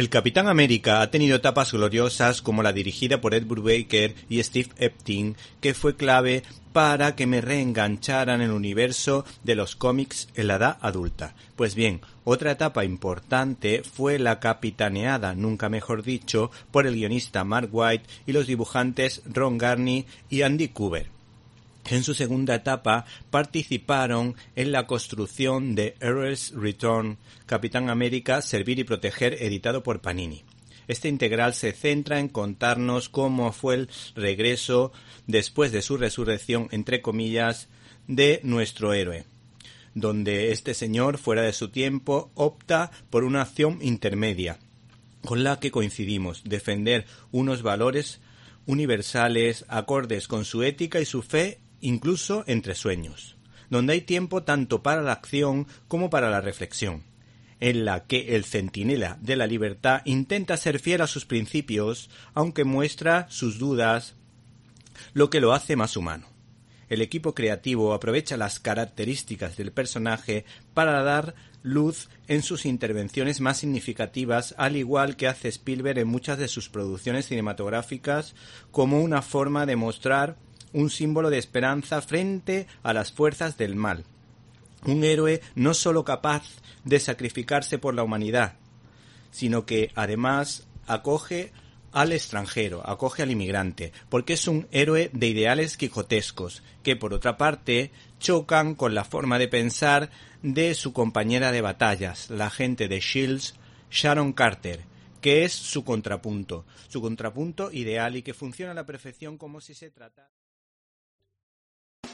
El Capitán América ha tenido etapas gloriosas como la dirigida por Ed Brubaker y Steve Epting, que fue clave para que me reenganchara en el universo de los cómics en la edad adulta. Pues bien, otra etapa importante fue la capitaneada, nunca mejor dicho, por el guionista Mark White y los dibujantes Ron Garney y Andy Cooper. En su segunda etapa participaron en la construcción de Heroes Return, Capitán América, Servir y Proteger, editado por Panini. Este integral se centra en contarnos cómo fue el regreso después de su resurrección, entre comillas, de nuestro héroe, donde este señor, fuera de su tiempo, opta por una acción intermedia, con la que coincidimos, defender unos valores universales acordes con su ética y su fe incluso entre sueños, donde hay tiempo tanto para la acción como para la reflexión, en la que el centinela de la libertad intenta ser fiel a sus principios, aunque muestra sus dudas, lo que lo hace más humano. El equipo creativo aprovecha las características del personaje para dar luz en sus intervenciones más significativas, al igual que hace Spielberg en muchas de sus producciones cinematográficas, como una forma de mostrar un símbolo de esperanza frente a las fuerzas del mal. Un héroe no sólo capaz de sacrificarse por la humanidad, sino que además acoge al extranjero, acoge al inmigrante, porque es un héroe de ideales quijotescos, que por otra parte chocan con la forma de pensar de su compañera de batallas, la agente de Shields, Sharon Carter, que es su contrapunto, su contrapunto ideal y que funciona a la perfección como si se tratara.